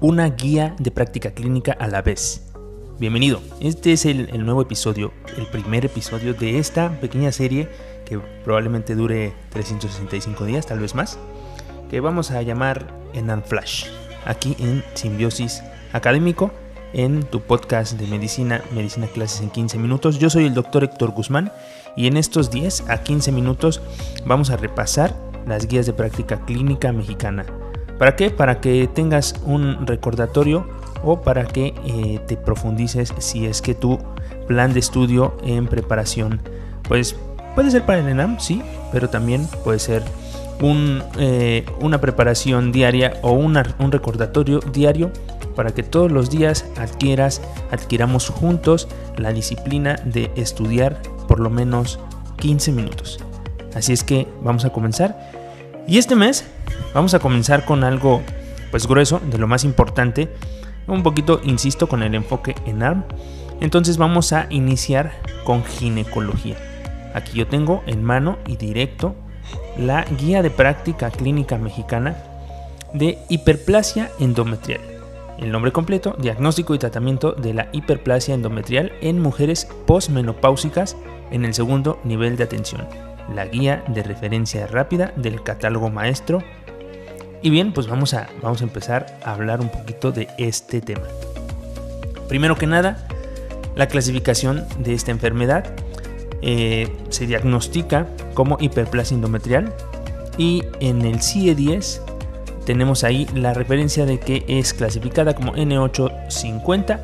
una guía de práctica clínica a la vez. Bienvenido, este es el, nuevo episodio, el primer episodio de esta pequeña serie que probablemente dure 365 días, tal vez más, que vamos a llamar Enan Flash, aquí en Simbiosis Académico, en tu podcast de medicina, Medicina Clases en 15 minutos. Yo soy el doctor Héctor Guzmán y en estos 10 a 15 minutos vamos a repasar las guías de práctica clínica mexicana. ¿Para qué? Para que tengas un recordatorio o para que eh, te profundices si es que tu plan de estudio en preparación, pues puede ser para el ENAM, sí, pero también puede ser eh, una preparación diaria o un recordatorio diario para que todos los días adquieras, adquiramos juntos la disciplina de estudiar por lo menos 15 minutos. Así es que vamos a comenzar. Y este mes vamos a comenzar con algo pues grueso, de lo más importante, un poquito, insisto, con el enfoque en ARM. Entonces vamos a iniciar con ginecología. Aquí yo tengo en mano y directo la guía de práctica clínica mexicana de hiperplasia endometrial. El nombre completo, diagnóstico y tratamiento de la hiperplasia endometrial en mujeres posmenopáusicas en el segundo nivel de atención. La guía de referencia rápida del catálogo maestro. Y bien, pues vamos a, vamos a empezar a hablar un poquito de este tema. Primero que nada, la clasificación de esta enfermedad eh, se diagnostica como hiperplasia endometrial y en el CIE10 tenemos ahí la referencia de que es clasificada como N850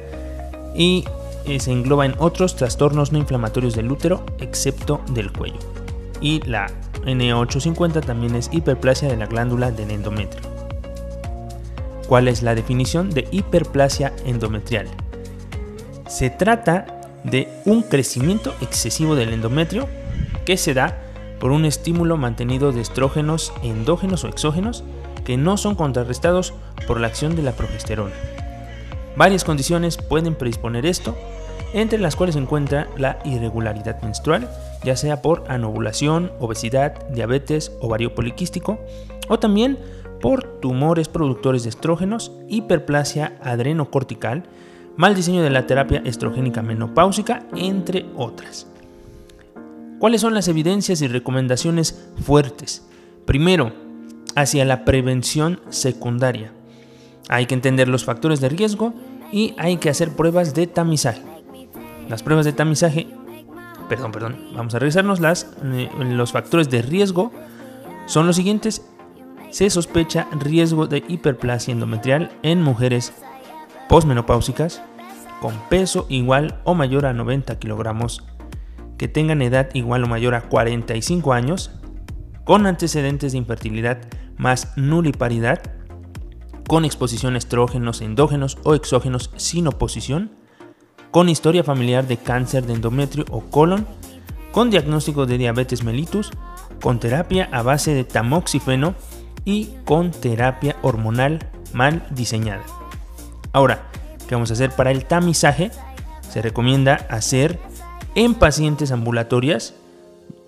y eh, se engloba en otros trastornos no inflamatorios del útero excepto del cuello. Y la N850 también es hiperplasia de la glándula del endometrio. ¿Cuál es la definición de hiperplasia endometrial? Se trata de un crecimiento excesivo del endometrio que se da por un estímulo mantenido de estrógenos endógenos o exógenos que no son contrarrestados por la acción de la progesterona. Varias condiciones pueden predisponer esto, entre las cuales se encuentra la irregularidad menstrual, ya sea por anovulación, obesidad, diabetes, ovario poliquístico, o también por tumores productores de estrógenos, hiperplasia adrenocortical, mal diseño de la terapia estrogénica menopáusica, entre otras. ¿Cuáles son las evidencias y recomendaciones fuertes? Primero, hacia la prevención secundaria. Hay que entender los factores de riesgo y hay que hacer pruebas de tamizaje. Las pruebas de tamizaje, perdón, perdón, vamos a revisarnos las, eh, los factores de riesgo son los siguientes. Se sospecha riesgo de hiperplasia endometrial en mujeres posmenopáusicas con peso igual o mayor a 90 kilogramos, que tengan edad igual o mayor a 45 años, con antecedentes de infertilidad más nuliparidad, con exposición a estrógenos endógenos o exógenos sin oposición, con historia familiar de cáncer de endometrio o colon, con diagnóstico de diabetes mellitus, con terapia a base de tamoxifeno y con terapia hormonal mal diseñada. Ahora, ¿qué vamos a hacer para el tamizaje? Se recomienda hacer en pacientes ambulatorias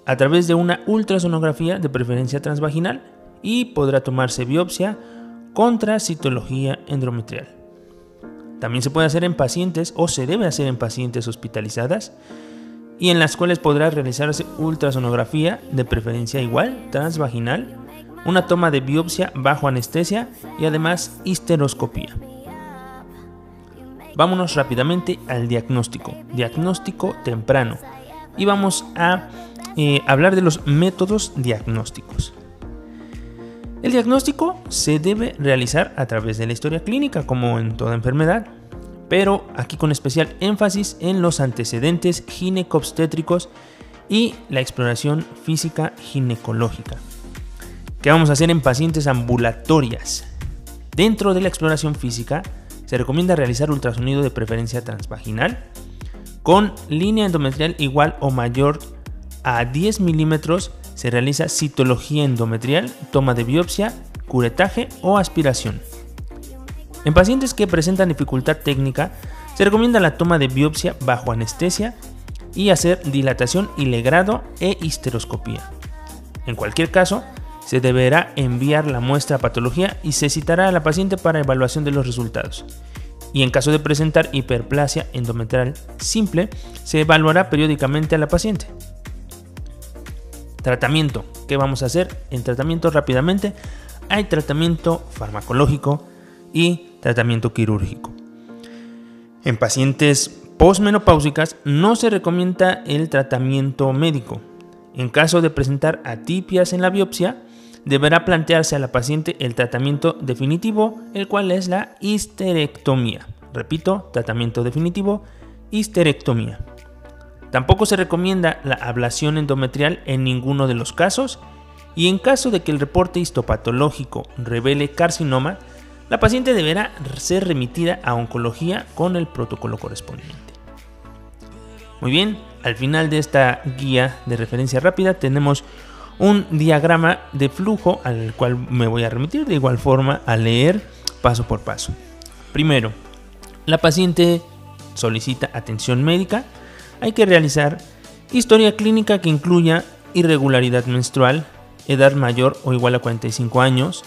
a través de una ultrasonografía de preferencia transvaginal y podrá tomarse biopsia contra citología endometrial. También se puede hacer en pacientes o se debe hacer en pacientes hospitalizadas y en las cuales podrá realizarse ultrasonografía de preferencia igual, transvaginal, una toma de biopsia bajo anestesia y además histeroscopía. Vámonos rápidamente al diagnóstico, diagnóstico temprano. Y vamos a eh, hablar de los métodos diagnósticos. El diagnóstico se debe realizar a través de la historia clínica, como en toda enfermedad, pero aquí con especial énfasis en los antecedentes ginecobstétricos y la exploración física ginecológica. ¿Qué vamos a hacer en pacientes ambulatorias? Dentro de la exploración física se recomienda realizar ultrasonido de preferencia transvaginal con línea endometrial igual o mayor a 10 milímetros. Se realiza citología endometrial, toma de biopsia, curetaje o aspiración. En pacientes que presentan dificultad técnica, se recomienda la toma de biopsia bajo anestesia y hacer dilatación y legrado e histeroscopía. En cualquier caso, se deberá enviar la muestra a patología y se citará a la paciente para evaluación de los resultados. Y en caso de presentar hiperplasia endometrial simple, se evaluará periódicamente a la paciente. Tratamiento. ¿Qué vamos a hacer? En tratamiento rápidamente hay tratamiento farmacológico y tratamiento quirúrgico. En pacientes postmenopáusicas no se recomienda el tratamiento médico. En caso de presentar atipias en la biopsia, deberá plantearse a la paciente el tratamiento definitivo, el cual es la histerectomía. Repito, tratamiento definitivo, histerectomía. Tampoco se recomienda la ablación endometrial en ninguno de los casos y en caso de que el reporte histopatológico revele carcinoma, la paciente deberá ser remitida a oncología con el protocolo correspondiente. Muy bien, al final de esta guía de referencia rápida tenemos un diagrama de flujo al cual me voy a remitir de igual forma a leer paso por paso. Primero, la paciente solicita atención médica. Hay que realizar historia clínica que incluya irregularidad menstrual, edad mayor o igual a 45 años,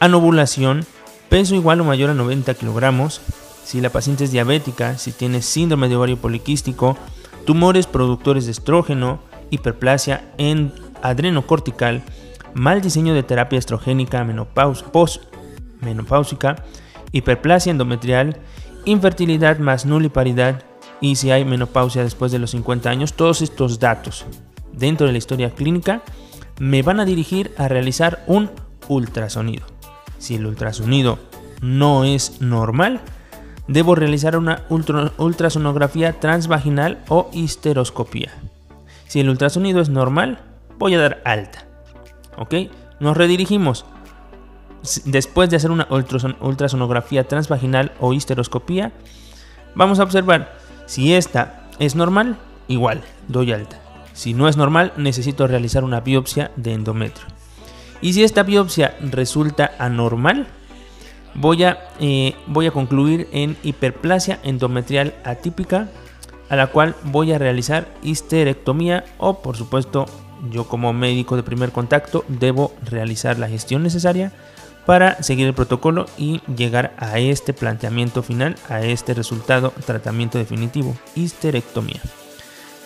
anovulación, peso igual o mayor a 90 kilogramos, si la paciente es diabética, si tiene síndrome de ovario poliquístico, tumores productores de estrógeno, hiperplasia en adrenocortical, mal diseño de terapia estrogénica menopáusica, hiperplasia endometrial, infertilidad más nuliparidad y si hay menopausia después de los 50 años, todos estos datos dentro de la historia clínica me van a dirigir a realizar un ultrasonido. Si el ultrasonido no es normal, debo realizar una ultrasonografía transvaginal o histeroscopía. Si el ultrasonido es normal, voy a dar alta. ¿Ok? Nos redirigimos. Después de hacer una ultrasonografía transvaginal o histeroscopía, vamos a observar si esta es normal, igual, doy alta. Si no es normal, necesito realizar una biopsia de endometrio. Y si esta biopsia resulta anormal, voy a, eh, voy a concluir en hiperplasia endometrial atípica, a la cual voy a realizar histerectomía o por supuesto yo como médico de primer contacto debo realizar la gestión necesaria para seguir el protocolo y llegar a este planteamiento final, a este resultado, tratamiento definitivo, histerectomía.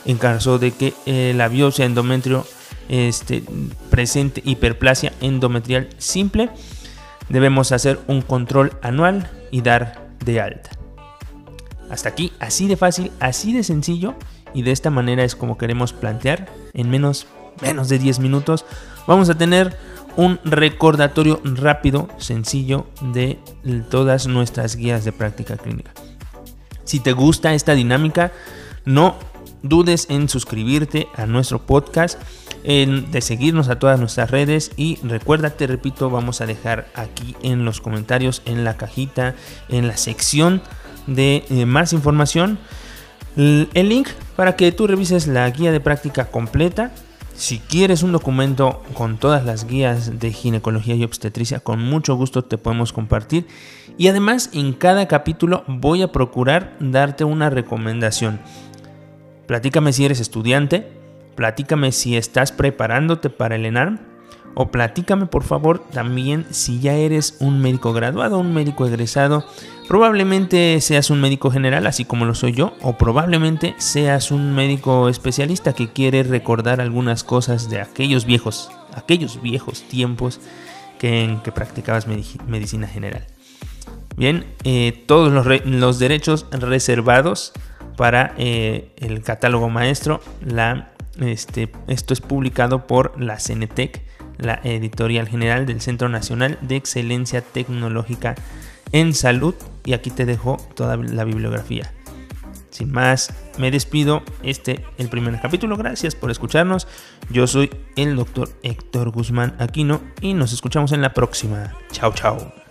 En caso de que eh, la biopsia endometrio este, presente hiperplasia endometrial simple, debemos hacer un control anual y dar de alta. Hasta aquí, así de fácil, así de sencillo y de esta manera es como queremos plantear en menos menos de 10 minutos, vamos a tener un recordatorio rápido, sencillo de todas nuestras guías de práctica clínica. Si te gusta esta dinámica, no dudes en suscribirte a nuestro podcast, en, de seguirnos a todas nuestras redes y recuerda, te repito, vamos a dejar aquí en los comentarios, en la cajita, en la sección de eh, más información, el link para que tú revises la guía de práctica completa si quieres un documento con todas las guías de ginecología y obstetricia, con mucho gusto te podemos compartir. Y además en cada capítulo voy a procurar darte una recomendación. Platícame si eres estudiante, platícame si estás preparándote para el ENARM o platícame por favor también si ya eres un médico graduado, un médico egresado. Probablemente seas un médico general, así como lo soy yo, o probablemente seas un médico especialista que quiere recordar algunas cosas de aquellos viejos, aquellos viejos tiempos que, en que practicabas medicina general. Bien, eh, todos los, derechos reservados para eh, el catálogo maestro, este, esto es publicado por la Cenetec la editorial general del Centro Nacional de Excelencia Tecnológica en Salud. Y aquí te dejo toda la bibliografía. Sin más, me despido. Este el primer capítulo. Gracias por escucharnos. Yo soy el doctor Héctor Guzmán Aquino y nos escuchamos en la próxima. Chao, chao.